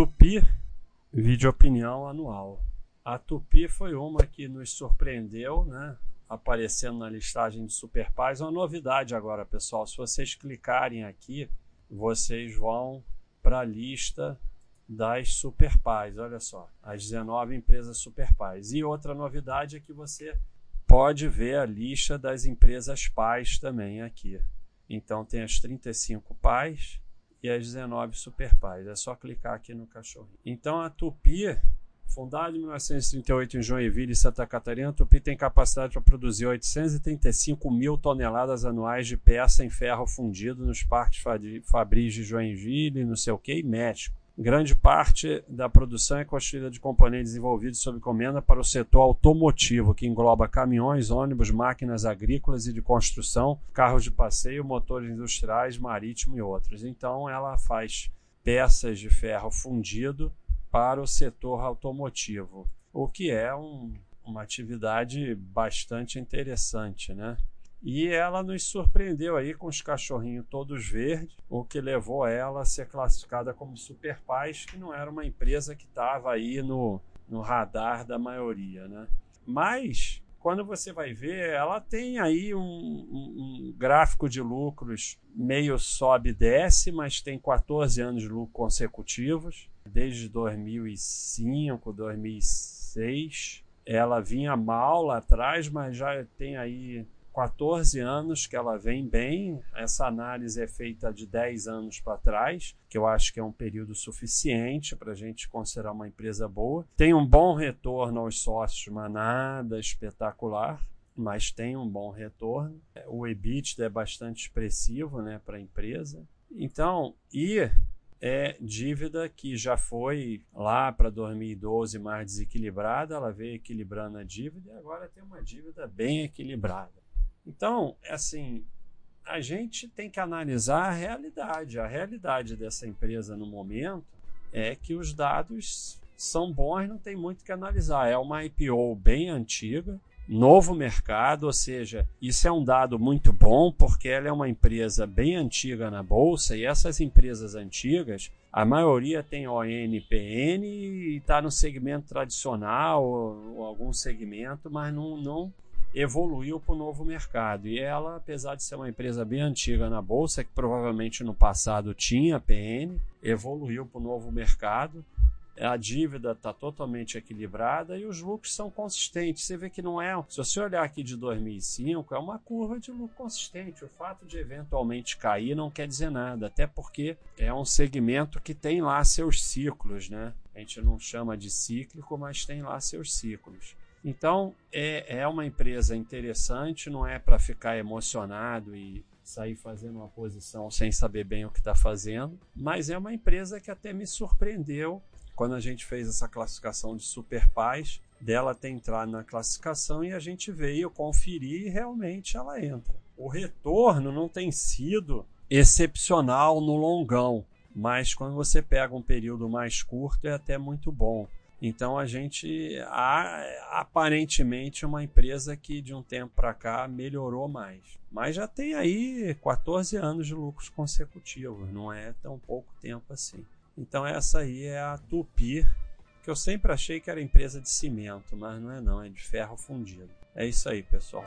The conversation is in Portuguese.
Tupi, vídeo opinião anual. A Tupi foi uma que nos surpreendeu, né? Aparecendo na listagem de Super Pais. Uma novidade agora, pessoal. Se vocês clicarem aqui, vocês vão para a lista das Super Pais. Olha só, as 19 empresas Super Pais. E outra novidade é que você pode ver a lista das empresas pais também aqui. Então tem as 35 pais e as 19 super pais. É só clicar aqui no cachorrinho. Então a Tupi, fundada em 1938 em Joinville, Santa Catarina, a Tupi tem capacidade para produzir 835 mil toneladas anuais de peça em ferro fundido nos parques fabris de Joinville, não sei o que, e México. Grande parte da produção é constituída de componentes desenvolvidos sob encomenda para o setor automotivo, que engloba caminhões, ônibus, máquinas agrícolas e de construção, carros de passeio, motores industriais, marítimo e outros. Então, ela faz peças de ferro fundido para o setor automotivo, o que é um, uma atividade bastante interessante, né? E ela nos surpreendeu aí com os cachorrinhos todos verdes, o que levou ela a ser classificada como Super Paz, que não era uma empresa que estava aí no, no radar da maioria, né? Mas quando você vai ver, ela tem aí um, um, um, gráfico de lucros meio sobe e desce, mas tem 14 anos de lucro consecutivos, desde 2005, 2006. Ela vinha mal lá atrás, mas já tem aí 14 anos que ela vem bem. Essa análise é feita de 10 anos para trás, que eu acho que é um período suficiente para a gente considerar uma empresa boa. Tem um bom retorno aos sócios, mas nada espetacular, mas tem um bom retorno. O EBITDA é bastante expressivo né, para a empresa. Então, e é dívida que já foi lá para 2012 mais desequilibrada, ela veio equilibrando a dívida e agora tem uma dívida bem equilibrada. Então, é assim, a gente tem que analisar a realidade. A realidade dessa empresa no momento é que os dados são bons, não tem muito que analisar. É uma IPO bem antiga, novo mercado, ou seja, isso é um dado muito bom porque ela é uma empresa bem antiga na bolsa e essas empresas antigas, a maioria tem ONPN e está no segmento tradicional ou, algum segmento, mas não, não evoluiu para o novo mercado. E ela, apesar de ser uma empresa bem antiga na bolsa, que provavelmente no passado tinha PN, evoluiu para o novo mercado. A dívida está totalmente equilibrada e os lucros são consistentes. Você vê que não é. Se você olhar aqui de 2005, é uma curva de lucro consistente. O fato de eventualmente cair não quer dizer nada, até porque é um segmento que tem lá seus ciclos, né? A gente não chama de cíclico, mas tem lá seus ciclos. Então, é, é uma empresa interessante, não é para ficar emocionado e sair fazendo uma posição sem saber bem o que está fazendo, mas é uma empresa que até me surpreendeu quando a gente fez essa classificação de super pais, dela ter entrado na classificação e a gente veio conferir e realmente ela entra. O retorno não tem sido excepcional no longão, mas quando você pega um período mais curto é até muito bom. Então a gente há aparentemente uma empresa que de um tempo para cá melhorou mais. Mas já tem aí 14 anos de lucros consecutivos, não é tão pouco tempo assim. Então essa aí é a Tupi, que eu sempre achei que era empresa de cimento, mas não é não, é de ferro fundido. É isso aí, pessoal.